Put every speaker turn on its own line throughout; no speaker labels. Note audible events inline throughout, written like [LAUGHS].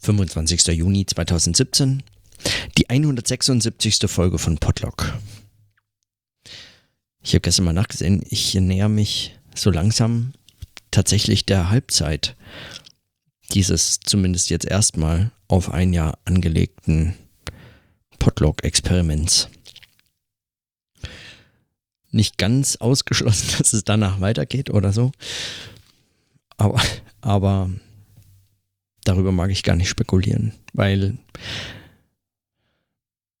25. Juni 2017, die 176. Folge von Podlock. Ich habe gestern mal nachgesehen, ich näher mich so langsam tatsächlich der Halbzeit dieses zumindest jetzt erstmal auf ein Jahr angelegten Podlog-Experiments. Nicht ganz ausgeschlossen, [LAUGHS] dass es danach weitergeht oder so. Aber, aber darüber mag ich gar nicht spekulieren, weil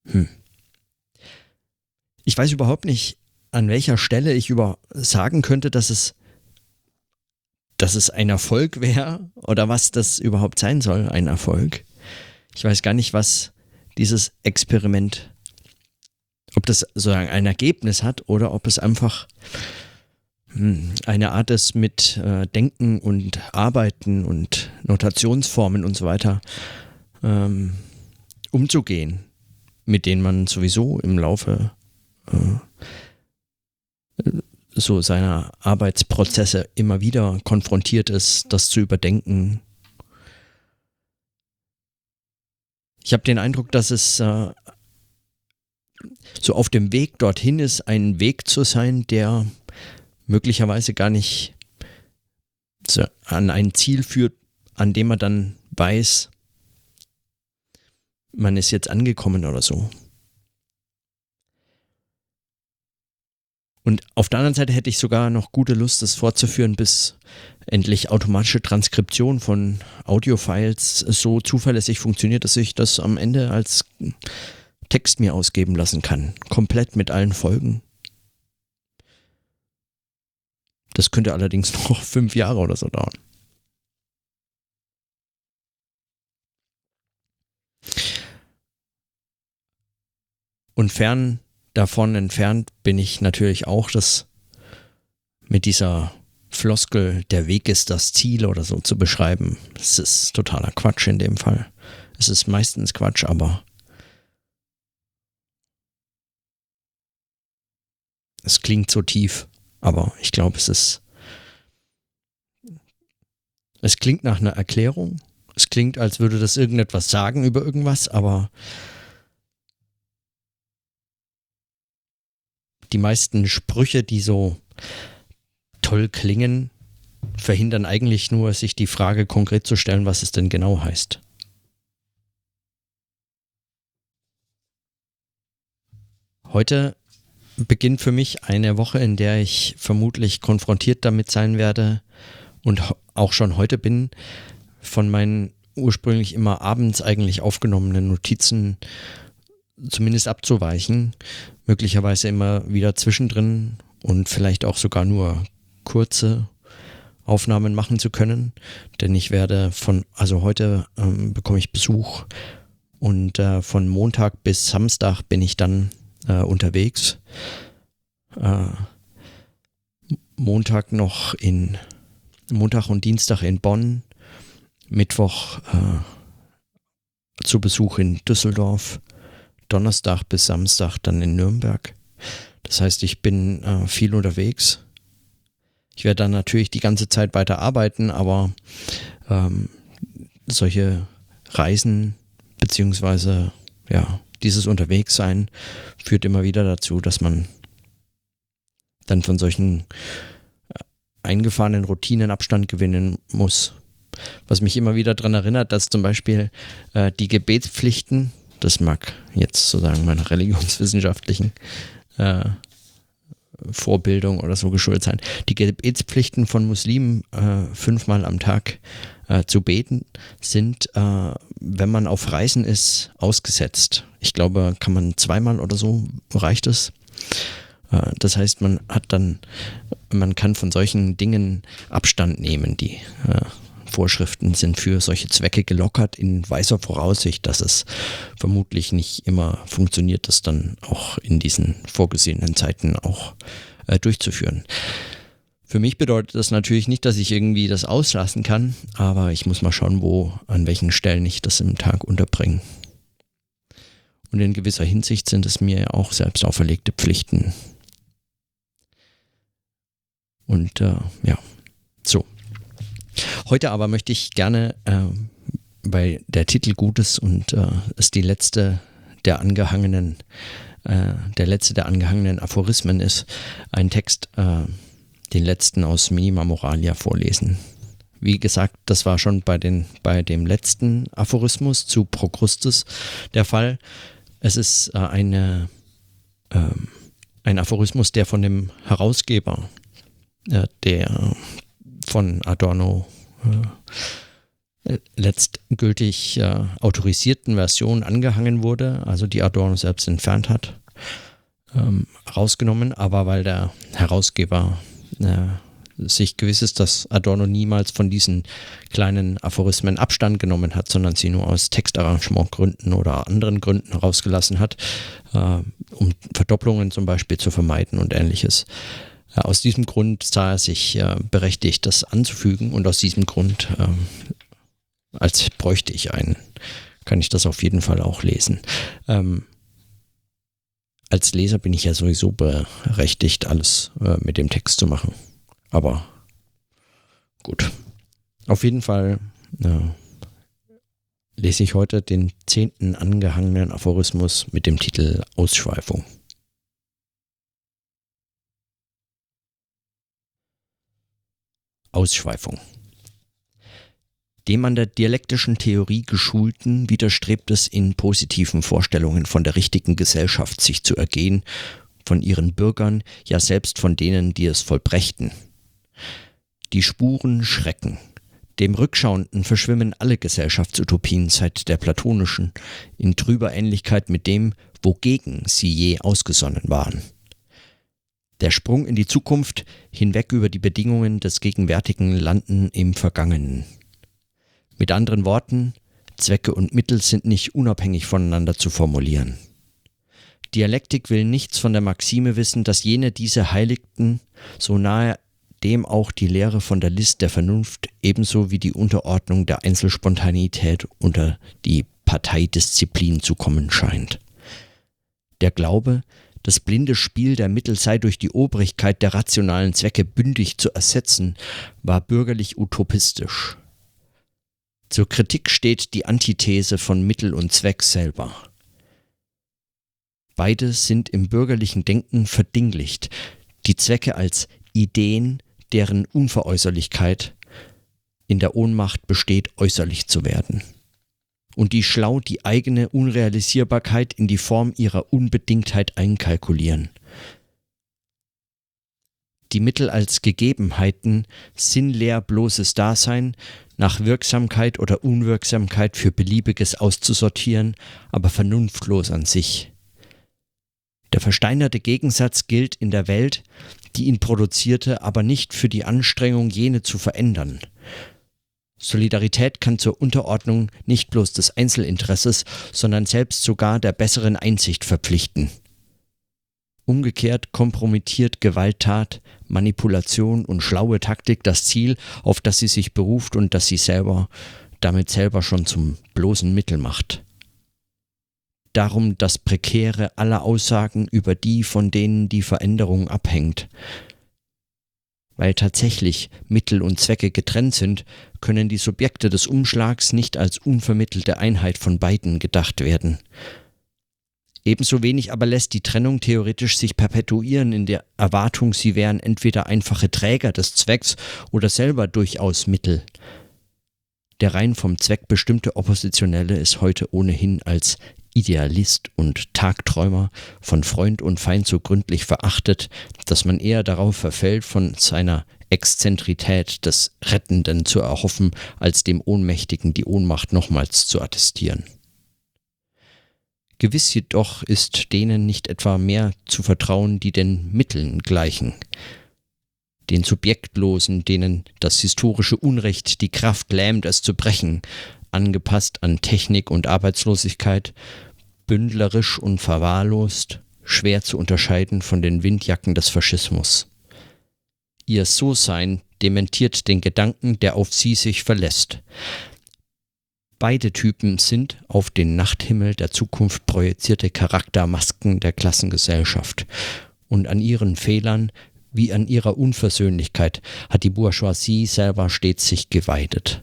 hm, ich weiß überhaupt nicht, an welcher Stelle ich über sagen könnte, dass es dass es ein Erfolg wäre oder was das überhaupt sein soll, ein Erfolg. Ich weiß gar nicht, was dieses Experiment, ob das sozusagen ein Ergebnis hat oder ob es einfach eine Art ist, mit äh, Denken und Arbeiten und Notationsformen und so weiter ähm, umzugehen, mit denen man sowieso im Laufe äh, so seiner Arbeitsprozesse immer wieder konfrontiert ist, das zu überdenken. Ich habe den Eindruck, dass es äh, so auf dem Weg dorthin ist, ein Weg zu sein, der möglicherweise gar nicht an ein Ziel führt, an dem man dann weiß, man ist jetzt angekommen oder so. Und auf der anderen Seite hätte ich sogar noch gute Lust, das fortzuführen, bis endlich automatische Transkription von Audiofiles so zuverlässig funktioniert, dass ich das am Ende als Text mir ausgeben lassen kann. Komplett mit allen Folgen. Das könnte allerdings [LAUGHS] noch fünf Jahre oder so dauern. Und fern davon entfernt bin ich natürlich auch, dass mit dieser Floskel, der Weg ist das Ziel oder so zu beschreiben. Es ist totaler Quatsch in dem Fall. Es ist meistens Quatsch, aber es klingt so tief. Aber ich glaube, es ist. Es klingt nach einer Erklärung. Es klingt, als würde das irgendetwas sagen über irgendwas, aber die meisten Sprüche, die so toll klingen, verhindern eigentlich nur, sich die Frage konkret zu stellen, was es denn genau heißt. Heute beginnt für mich eine Woche, in der ich vermutlich konfrontiert damit sein werde und auch schon heute bin, von meinen ursprünglich immer abends eigentlich aufgenommenen Notizen zumindest abzuweichen, möglicherweise immer wieder zwischendrin und vielleicht auch sogar nur kurze Aufnahmen machen zu können, denn ich werde von, also heute ähm, bekomme ich Besuch und äh, von Montag bis Samstag bin ich dann äh, unterwegs. Äh, Montag noch in Montag und Dienstag in Bonn, Mittwoch äh, zu Besuch in Düsseldorf, Donnerstag bis Samstag dann in Nürnberg. Das heißt, ich bin äh, viel unterwegs. Ich werde dann natürlich die ganze Zeit weiter arbeiten, aber ähm, solche Reisen beziehungsweise ja dieses Unterwegssein führt immer wieder dazu, dass man dann von solchen äh, eingefahrenen Routinen Abstand gewinnen muss. Was mich immer wieder daran erinnert, dass zum Beispiel äh, die Gebetspflichten, das mag jetzt sozusagen meiner [LAUGHS] religionswissenschaftlichen äh, Vorbildung oder so geschuldet sein, die Gebetspflichten von Muslimen äh, fünfmal am Tag äh, zu beten sind, äh, wenn man auf Reisen ist, ausgesetzt. Ich glaube, kann man zweimal oder so, reicht es. Äh, das heißt, man hat dann, man kann von solchen Dingen Abstand nehmen. Die äh, Vorschriften sind für solche Zwecke gelockert in weißer Voraussicht, dass es vermutlich nicht immer funktioniert, das dann auch in diesen vorgesehenen Zeiten auch äh, durchzuführen. Für mich bedeutet das natürlich nicht, dass ich irgendwie das auslassen kann, aber ich muss mal schauen, wo, an welchen Stellen ich das im Tag unterbringe. Und in gewisser Hinsicht sind es mir auch selbst auferlegte Pflichten. Und äh, ja, so. Heute aber möchte ich gerne äh, weil der Titel gut ist und äh, es die letzte der angehangenen, äh, der letzte der angehangenen Aphorismen ist, ein Text, äh, den letzten aus Minima Moralia vorlesen. Wie gesagt, das war schon bei, den, bei dem letzten Aphorismus zu Procrustes der Fall. Es ist äh, eine, ähm, ein Aphorismus, der von dem Herausgeber äh, der von Adorno äh, letztgültig äh, autorisierten Version angehangen wurde, also die Adorno selbst entfernt hat, ähm, rausgenommen, aber weil der Herausgeber äh, sich gewiss ist, dass Adorno niemals von diesen kleinen Aphorismen Abstand genommen hat, sondern sie nur aus Textarrangementgründen oder anderen Gründen rausgelassen hat, äh, um Verdopplungen zum Beispiel zu vermeiden und ähnliches. Ja, aus diesem Grund sah er sich äh, berechtigt, das anzufügen und aus diesem Grund, äh, als bräuchte ich einen, kann ich das auf jeden Fall auch lesen. Ähm, als Leser bin ich ja sowieso berechtigt, alles äh, mit dem Text zu machen. Aber gut. Auf jeden Fall äh, lese ich heute den zehnten angehangenen Aphorismus mit dem Titel Ausschweifung. Ausschweifung. Dem an der dialektischen Theorie geschulten widerstrebt es in positiven Vorstellungen von der richtigen Gesellschaft sich zu ergehen, von ihren Bürgern, ja selbst von denen, die es vollbrächten. Die Spuren schrecken. Dem Rückschauenden verschwimmen alle Gesellschaftsutopien seit der platonischen in trüber Ähnlichkeit mit dem, wogegen sie je ausgesonnen waren. Der Sprung in die Zukunft hinweg über die Bedingungen des gegenwärtigen Landen im Vergangenen. Mit anderen Worten, Zwecke und Mittel sind nicht unabhängig voneinander zu formulieren. Dialektik will nichts von der Maxime wissen, dass jene diese heiligten, so nahe dem auch die Lehre von der List der Vernunft ebenso wie die Unterordnung der Einzelspontanität unter die Parteidisziplin zu kommen scheint. Der Glaube, das blinde Spiel der Mittel sei durch die Obrigkeit der rationalen Zwecke bündig zu ersetzen, war bürgerlich utopistisch. Zur Kritik steht die Antithese von Mittel und Zweck selber. Beide sind im bürgerlichen Denken verdinglicht, die Zwecke als Ideen, deren Unveräußerlichkeit in der Ohnmacht besteht, äußerlich zu werden und die schlau die eigene Unrealisierbarkeit in die Form ihrer Unbedingtheit einkalkulieren. Die Mittel als Gegebenheiten, sinnleer bloßes Dasein, nach Wirksamkeit oder Unwirksamkeit für Beliebiges auszusortieren, aber vernunftlos an sich. Der versteinerte Gegensatz gilt in der Welt, die ihn produzierte, aber nicht für die Anstrengung, jene zu verändern. Solidarität kann zur Unterordnung nicht bloß des Einzelinteresses, sondern selbst sogar der besseren Einsicht verpflichten. Umgekehrt kompromittiert Gewalttat, Manipulation und schlaue Taktik das Ziel, auf das sie sich beruft und das sie selber damit selber schon zum bloßen Mittel macht. Darum das Prekäre aller Aussagen über die, von denen die Veränderung abhängt, weil tatsächlich Mittel und Zwecke getrennt sind, können die Subjekte des Umschlags nicht als unvermittelte Einheit von beiden gedacht werden. Ebenso wenig aber lässt die Trennung theoretisch sich perpetuieren in der Erwartung, sie wären entweder einfache Träger des Zwecks oder selber durchaus Mittel. Der rein vom Zweck bestimmte Oppositionelle ist heute ohnehin als Idealist und Tagträumer, von Freund und Feind so gründlich verachtet, dass man eher darauf verfällt, von seiner Exzentrität des Rettenden zu erhoffen, als dem Ohnmächtigen die Ohnmacht nochmals zu attestieren. Gewiss jedoch ist denen nicht etwa mehr zu vertrauen, die den Mitteln gleichen, den Subjektlosen, denen das historische Unrecht die Kraft lähmt, es zu brechen, angepasst an Technik und Arbeitslosigkeit, bündlerisch und verwahrlost, schwer zu unterscheiden von den Windjacken des Faschismus. Ihr So-Sein dementiert den Gedanken, der auf sie sich verlässt. Beide Typen sind auf den Nachthimmel der Zukunft projizierte Charaktermasken der Klassengesellschaft. Und an ihren Fehlern wie an ihrer Unversöhnlichkeit hat die Bourgeoisie selber stets sich geweidet.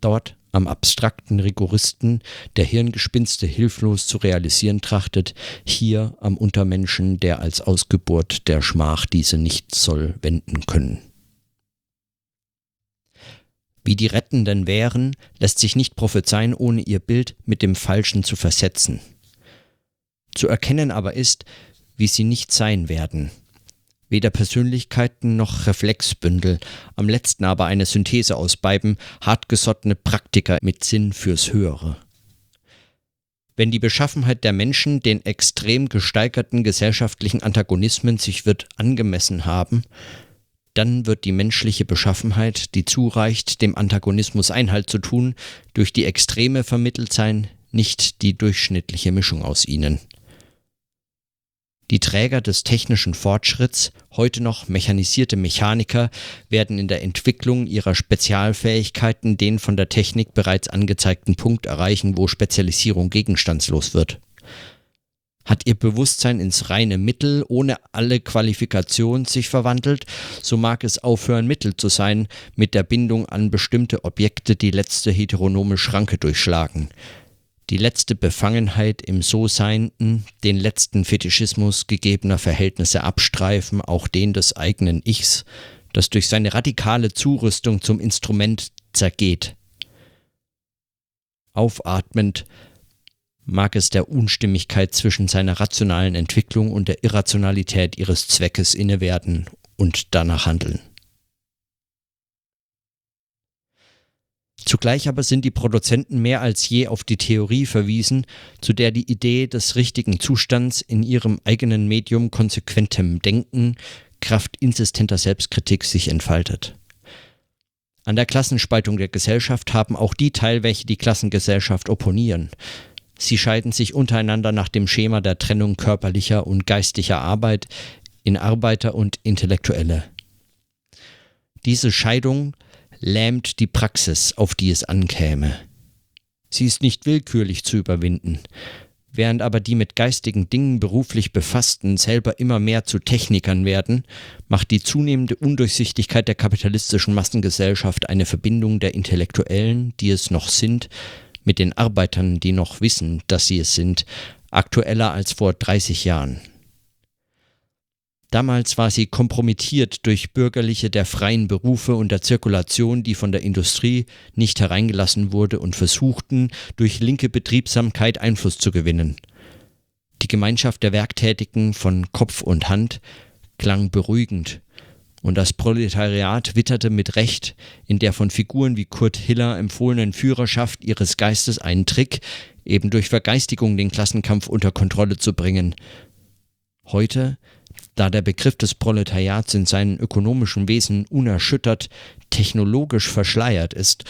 Dort am abstrakten Rigoristen, der Hirngespinste hilflos zu realisieren trachtet, hier am Untermenschen, der als Ausgeburt der Schmach diese nicht soll wenden können. Wie die Rettenden wären, lässt sich nicht prophezeien, ohne ihr Bild mit dem Falschen zu versetzen. Zu erkennen aber ist, wie sie nicht sein werden. Weder Persönlichkeiten noch Reflexbündel, am letzten aber eine Synthese aus beiden, hartgesottene Praktiker mit Sinn fürs Höhere. Wenn die Beschaffenheit der Menschen den extrem gesteigerten gesellschaftlichen Antagonismen sich wird angemessen haben, dann wird die menschliche Beschaffenheit, die zureicht, dem Antagonismus Einhalt zu tun, durch die Extreme vermittelt sein, nicht die durchschnittliche Mischung aus ihnen. Die Träger des technischen Fortschritts, heute noch mechanisierte Mechaniker, werden in der Entwicklung ihrer Spezialfähigkeiten den von der Technik bereits angezeigten Punkt erreichen, wo Spezialisierung gegenstandslos wird. Hat ihr Bewusstsein ins reine Mittel ohne alle Qualifikation sich verwandelt, so mag es aufhören, Mittel zu sein, mit der Bindung an bestimmte Objekte die letzte heteronome Schranke durchschlagen, die letzte Befangenheit im So-Seienden, den letzten Fetischismus gegebener Verhältnisse abstreifen, auch den des eigenen Ichs, das durch seine radikale Zurüstung zum Instrument zergeht. Aufatmend mag es der Unstimmigkeit zwischen seiner rationalen Entwicklung und der Irrationalität ihres Zweckes inne werden und danach handeln. Zugleich aber sind die Produzenten mehr als je auf die Theorie verwiesen, zu der die Idee des richtigen Zustands in ihrem eigenen Medium konsequentem Denken, Kraft insistenter Selbstkritik sich entfaltet. An der Klassenspaltung der Gesellschaft haben auch die teil, welche die Klassengesellschaft opponieren. Sie scheiden sich untereinander nach dem Schema der Trennung körperlicher und geistlicher Arbeit in Arbeiter und Intellektuelle. Diese Scheidung lähmt die Praxis, auf die es ankäme. Sie ist nicht willkürlich zu überwinden. Während aber die mit geistigen Dingen beruflich Befassten selber immer mehr zu Technikern werden, macht die zunehmende Undurchsichtigkeit der kapitalistischen Massengesellschaft eine Verbindung der Intellektuellen, die es noch sind, mit den Arbeitern, die noch wissen, dass sie es sind, aktueller als vor 30 Jahren. Damals war sie kompromittiert durch Bürgerliche der freien Berufe und der Zirkulation, die von der Industrie nicht hereingelassen wurde und versuchten, durch linke Betriebsamkeit Einfluss zu gewinnen. Die Gemeinschaft der Werktätigen von Kopf und Hand klang beruhigend und das Proletariat witterte mit Recht in der von Figuren wie Kurt Hiller empfohlenen Führerschaft ihres Geistes einen Trick, eben durch Vergeistigung den Klassenkampf unter Kontrolle zu bringen. Heute, da der Begriff des Proletariats in seinen ökonomischen Wesen unerschüttert, technologisch verschleiert ist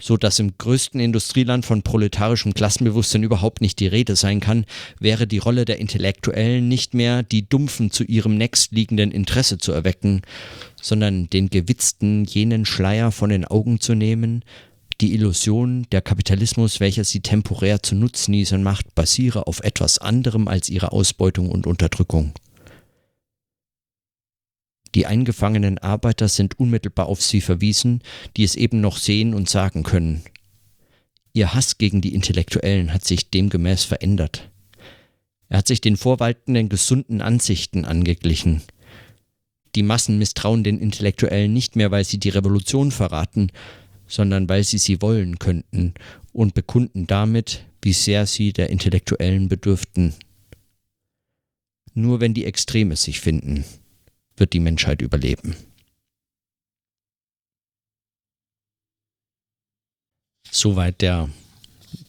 so dass im größten Industrieland von proletarischem Klassenbewusstsein überhaupt nicht die Rede sein kann, wäre die Rolle der Intellektuellen nicht mehr, die Dumpfen zu ihrem nächstliegenden Interesse zu erwecken, sondern den Gewitzten jenen Schleier von den Augen zu nehmen, die Illusion, der Kapitalismus, welcher sie temporär zu Nutznießern macht, basiere auf etwas anderem als ihre Ausbeutung und Unterdrückung. Die eingefangenen Arbeiter sind unmittelbar auf sie verwiesen, die es eben noch sehen und sagen können. Ihr Hass gegen die Intellektuellen hat sich demgemäß verändert. Er hat sich den vorwaltenden gesunden Ansichten angeglichen. Die Massen misstrauen den Intellektuellen nicht mehr, weil sie die Revolution verraten, sondern weil sie sie wollen könnten und bekunden damit, wie sehr sie der Intellektuellen bedürften. Nur wenn die Extreme sich finden wird die Menschheit überleben. Soweit der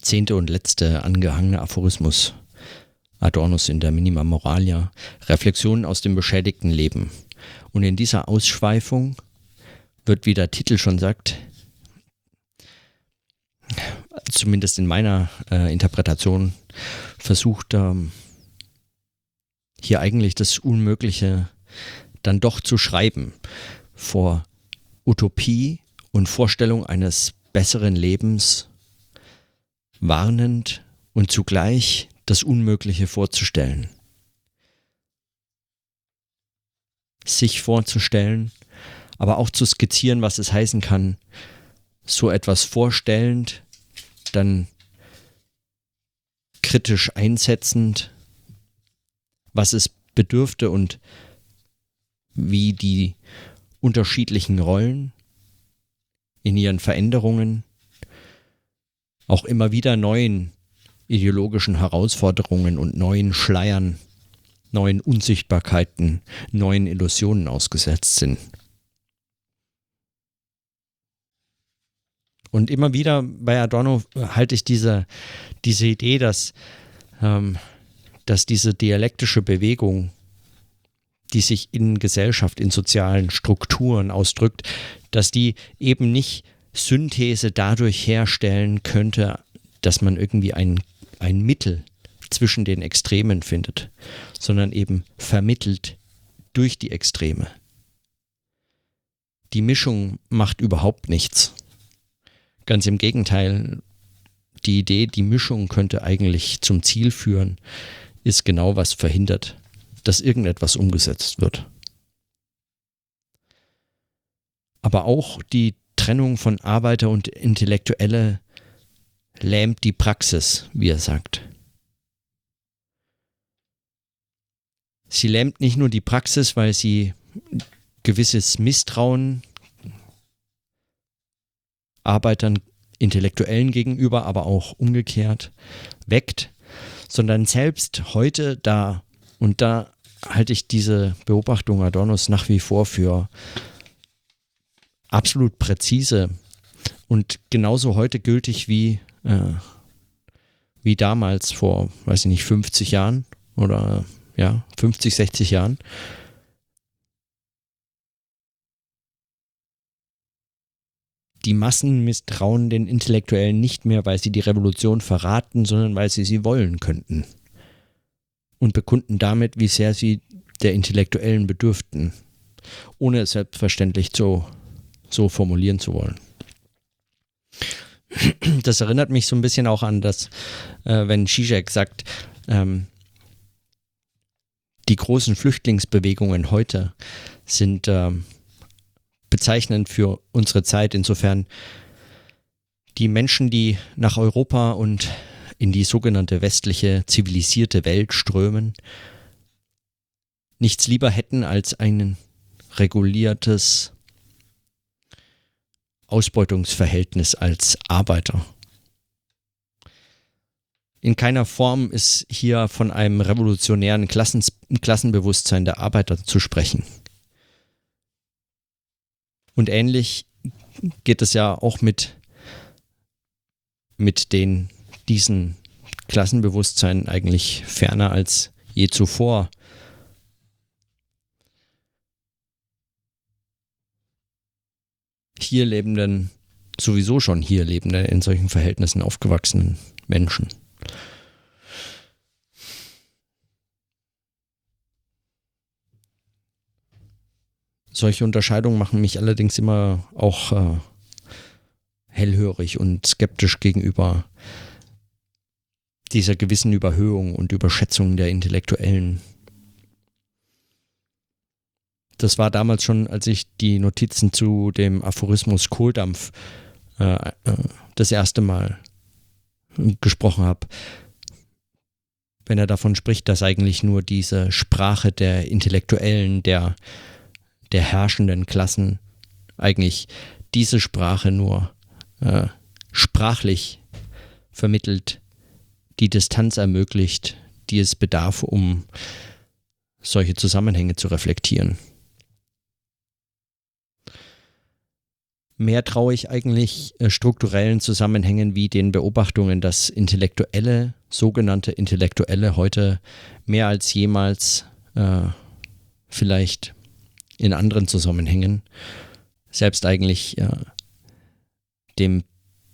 zehnte und letzte angehangene Aphorismus Adornus in der Minima Moralia, Reflexionen aus dem beschädigten Leben. Und in dieser Ausschweifung wird, wie der Titel schon sagt, zumindest in meiner äh, Interpretation, versucht, ähm, hier eigentlich das Unmögliche dann doch zu schreiben vor Utopie und Vorstellung eines besseren Lebens, warnend und zugleich das Unmögliche vorzustellen. Sich vorzustellen, aber auch zu skizzieren, was es heißen kann, so etwas vorstellend dann kritisch einsetzend, was es bedürfte und wie die unterschiedlichen Rollen in ihren Veränderungen auch immer wieder neuen ideologischen Herausforderungen und neuen Schleiern, neuen Unsichtbarkeiten, neuen Illusionen ausgesetzt sind. Und immer wieder bei Adorno halte ich diese, diese Idee, dass, ähm, dass diese dialektische Bewegung, die sich in Gesellschaft, in sozialen Strukturen ausdrückt, dass die eben nicht Synthese dadurch herstellen könnte, dass man irgendwie ein, ein Mittel zwischen den Extremen findet, sondern eben vermittelt durch die Extreme. Die Mischung macht überhaupt nichts. Ganz im Gegenteil, die Idee, die Mischung könnte eigentlich zum Ziel führen, ist genau was verhindert, dass irgendetwas umgesetzt wird. Aber auch die Trennung von Arbeiter und Intellektuelle lähmt die Praxis, wie er sagt. Sie lähmt nicht nur die Praxis, weil sie gewisses Misstrauen Arbeitern, Intellektuellen gegenüber, aber auch umgekehrt weckt, sondern selbst heute da, und da halte ich diese Beobachtung Adornos nach wie vor für absolut präzise und genauso heute gültig wie, äh, wie damals vor, weiß ich nicht, 50 Jahren oder ja, 50, 60 Jahren. Die Massen misstrauen den Intellektuellen nicht mehr, weil sie die Revolution verraten, sondern weil sie sie wollen könnten. Und bekunden damit, wie sehr sie der Intellektuellen bedürften, ohne es selbstverständlich so, so formulieren zu wollen. Das erinnert mich so ein bisschen auch an das, äh, wenn Zizek sagt, ähm, die großen Flüchtlingsbewegungen heute sind ähm, bezeichnend für unsere Zeit. Insofern die Menschen, die nach Europa und in die sogenannte westliche zivilisierte Welt strömen, nichts lieber hätten als ein reguliertes Ausbeutungsverhältnis als Arbeiter. In keiner Form ist hier von einem revolutionären Klassens Klassenbewusstsein der Arbeiter zu sprechen. Und ähnlich geht es ja auch mit, mit den, diesen Klassenbewusstsein eigentlich ferner als je zuvor. Hier lebenden, sowieso schon hier lebenden, in solchen Verhältnissen aufgewachsenen Menschen. Solche Unterscheidungen machen mich allerdings immer auch äh, hellhörig und skeptisch gegenüber dieser gewissen Überhöhung und Überschätzung der Intellektuellen. Das war damals schon, als ich die Notizen zu dem Aphorismus Kohldampf äh, äh, das erste Mal gesprochen habe. Wenn er davon spricht, dass eigentlich nur diese Sprache der Intellektuellen, der der herrschenden Klassen eigentlich diese Sprache nur äh, sprachlich vermittelt, die Distanz ermöglicht, die es bedarf, um solche Zusammenhänge zu reflektieren. Mehr traue ich eigentlich äh, strukturellen Zusammenhängen wie den Beobachtungen, dass Intellektuelle, sogenannte Intellektuelle heute mehr als jemals äh, vielleicht in anderen Zusammenhängen selbst eigentlich äh, dem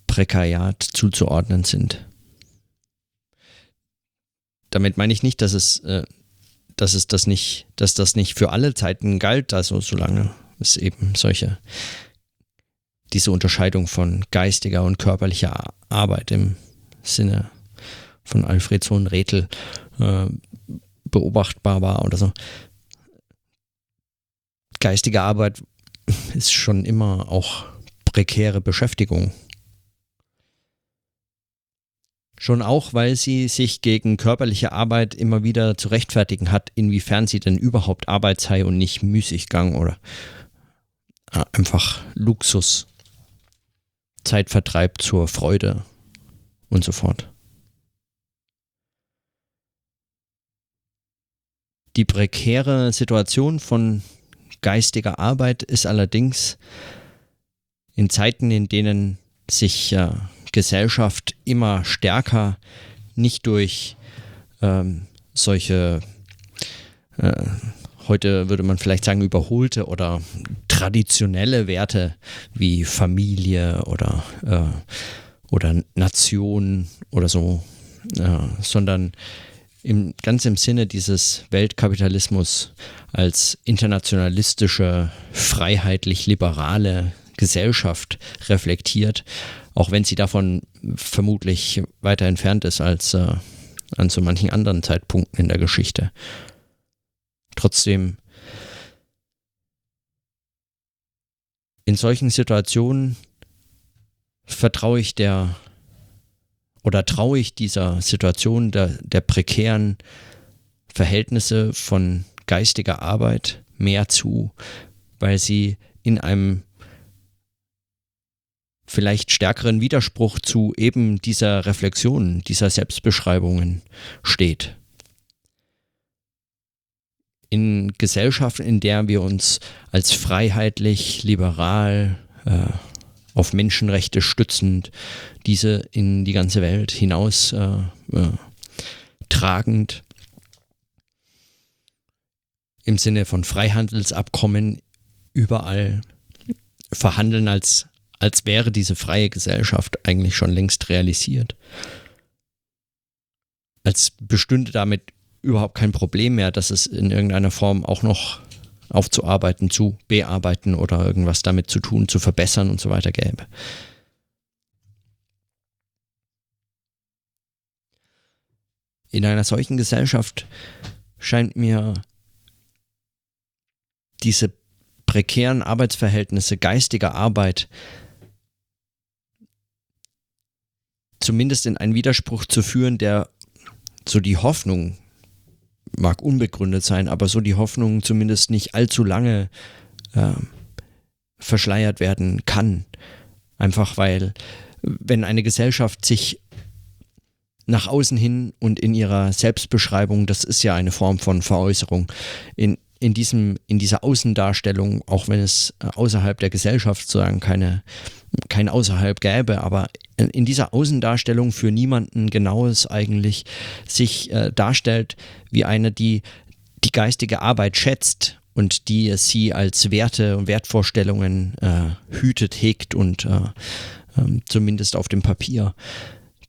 Prekariat zuzuordnen sind. Damit meine ich nicht, dass es, äh, dass es das nicht, dass das nicht für alle Zeiten galt, also solange es eben solche diese Unterscheidung von geistiger und körperlicher Arbeit im Sinne von Alfred Sohn Rethel äh, beobachtbar war oder so geistige Arbeit [LAUGHS] ist schon immer auch prekäre Beschäftigung. Schon auch, weil sie sich gegen körperliche Arbeit immer wieder zu rechtfertigen hat, inwiefern sie denn überhaupt Arbeit sei und nicht Müßiggang oder äh, einfach Luxus, Zeitvertreib zur Freude und so fort. Die prekäre Situation von geistiger Arbeit ist allerdings in Zeiten, in denen sich äh, Gesellschaft immer stärker nicht durch ähm, solche, äh, heute würde man vielleicht sagen, überholte oder traditionelle Werte wie Familie oder, äh, oder Nation oder so, äh, sondern im, ganz im Sinne dieses Weltkapitalismus als internationalistische, freiheitlich-liberale Gesellschaft reflektiert, auch wenn sie davon vermutlich weiter entfernt ist als äh, an so manchen anderen Zeitpunkten in der Geschichte. Trotzdem, in solchen Situationen vertraue ich der oder traue ich dieser Situation der, der prekären Verhältnisse von geistiger Arbeit mehr zu, weil sie in einem vielleicht stärkeren Widerspruch zu eben dieser Reflexion, dieser Selbstbeschreibungen steht. In Gesellschaften, in der wir uns als freiheitlich, liberal, äh, auf Menschenrechte stützend, diese in die ganze Welt hinaus äh, äh, tragend, im Sinne von Freihandelsabkommen überall verhandeln als als wäre diese freie Gesellschaft eigentlich schon längst realisiert. Als bestünde damit überhaupt kein Problem mehr, dass es in irgendeiner Form auch noch aufzuarbeiten, zu bearbeiten oder irgendwas damit zu tun, zu verbessern und so weiter gäbe. In einer solchen Gesellschaft scheint mir diese prekären Arbeitsverhältnisse geistiger Arbeit zumindest in einen Widerspruch zu führen, der so die Hoffnung, mag unbegründet sein, aber so die Hoffnung zumindest nicht allzu lange äh, verschleiert werden kann. Einfach weil, wenn eine Gesellschaft sich nach außen hin und in ihrer Selbstbeschreibung, das ist ja eine Form von Veräußerung, in, in, diesem, in dieser Außendarstellung, auch wenn es äh, außerhalb der Gesellschaft sozusagen keine, kein Außerhalb gäbe, aber in dieser Außendarstellung für niemanden genaues eigentlich sich äh, darstellt wie eine, die die geistige Arbeit schätzt und die sie als Werte und Wertvorstellungen äh, hütet, hegt und äh, äh, zumindest auf dem Papier.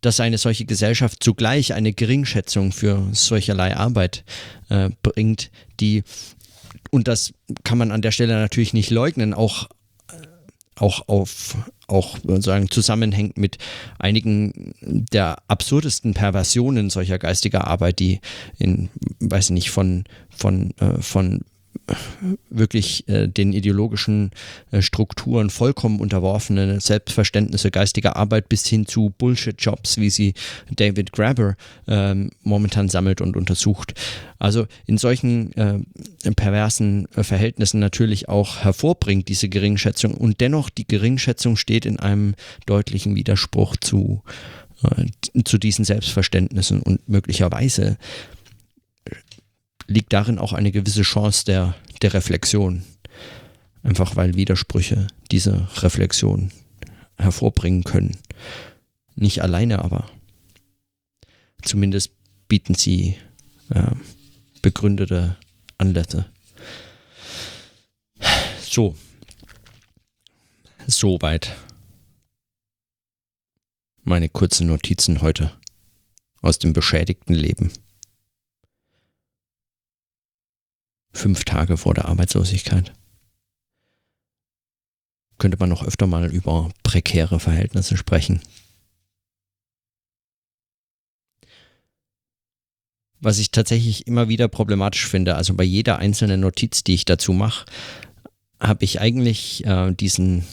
Dass eine solche Gesellschaft zugleich eine Geringschätzung für solcherlei Arbeit äh, bringt, die und das kann man an der Stelle natürlich nicht leugnen, auch, auch auf auch sagen zusammenhängt mit einigen der absurdesten Perversionen solcher geistiger Arbeit, die in, weiß ich nicht, von, von, äh, von wirklich äh, den ideologischen äh, Strukturen vollkommen unterworfene Selbstverständnisse geistiger Arbeit bis hin zu Bullshit-Jobs, wie sie David Graeber ähm, momentan sammelt und untersucht. Also in solchen äh, perversen äh, Verhältnissen natürlich auch hervorbringt, diese Geringschätzung. Und dennoch, die Geringschätzung steht in einem deutlichen Widerspruch zu, äh, zu diesen Selbstverständnissen und möglicherweise liegt darin auch eine gewisse Chance der, der Reflexion. Einfach weil Widersprüche diese Reflexion hervorbringen können. Nicht alleine, aber zumindest bieten sie äh, begründete Anlässe. So. Soweit meine kurzen Notizen heute aus dem beschädigten Leben. Fünf Tage vor der Arbeitslosigkeit. Könnte man noch öfter mal über prekäre Verhältnisse sprechen. Was ich tatsächlich immer wieder problematisch finde, also bei jeder einzelnen Notiz, die ich dazu mache, habe ich eigentlich äh, diesen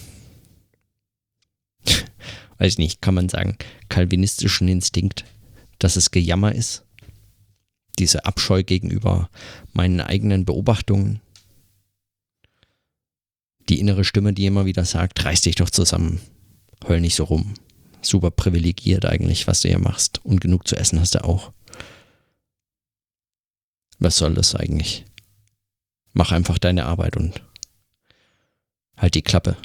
[LAUGHS] weiß ich nicht, kann man sagen, kalvinistischen Instinkt, dass es Gejammer ist. Diese Abscheu gegenüber meinen eigenen Beobachtungen. Die innere Stimme, die immer wieder sagt, reiß dich doch zusammen, heul nicht so rum. Super privilegiert eigentlich, was du hier machst. Und genug zu essen hast du auch. Was soll das eigentlich? Mach einfach deine Arbeit und halt die Klappe.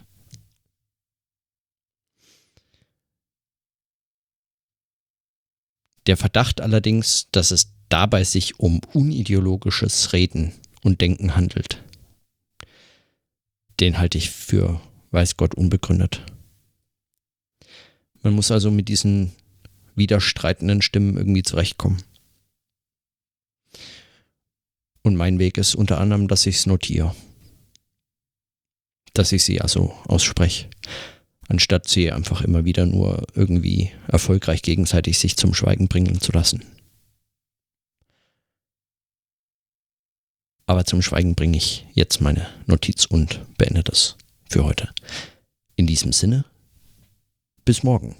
Der Verdacht allerdings, dass es dabei sich um unideologisches Reden und Denken handelt, den halte ich für, weiß Gott, unbegründet. Man muss also mit diesen widerstreitenden Stimmen irgendwie zurechtkommen. Und mein Weg ist unter anderem, dass ich es notiere. Dass ich sie also ausspreche anstatt sie einfach immer wieder nur irgendwie erfolgreich gegenseitig sich zum Schweigen bringen zu lassen. Aber zum Schweigen bringe ich jetzt meine Notiz und beende das für heute. In diesem Sinne, bis morgen.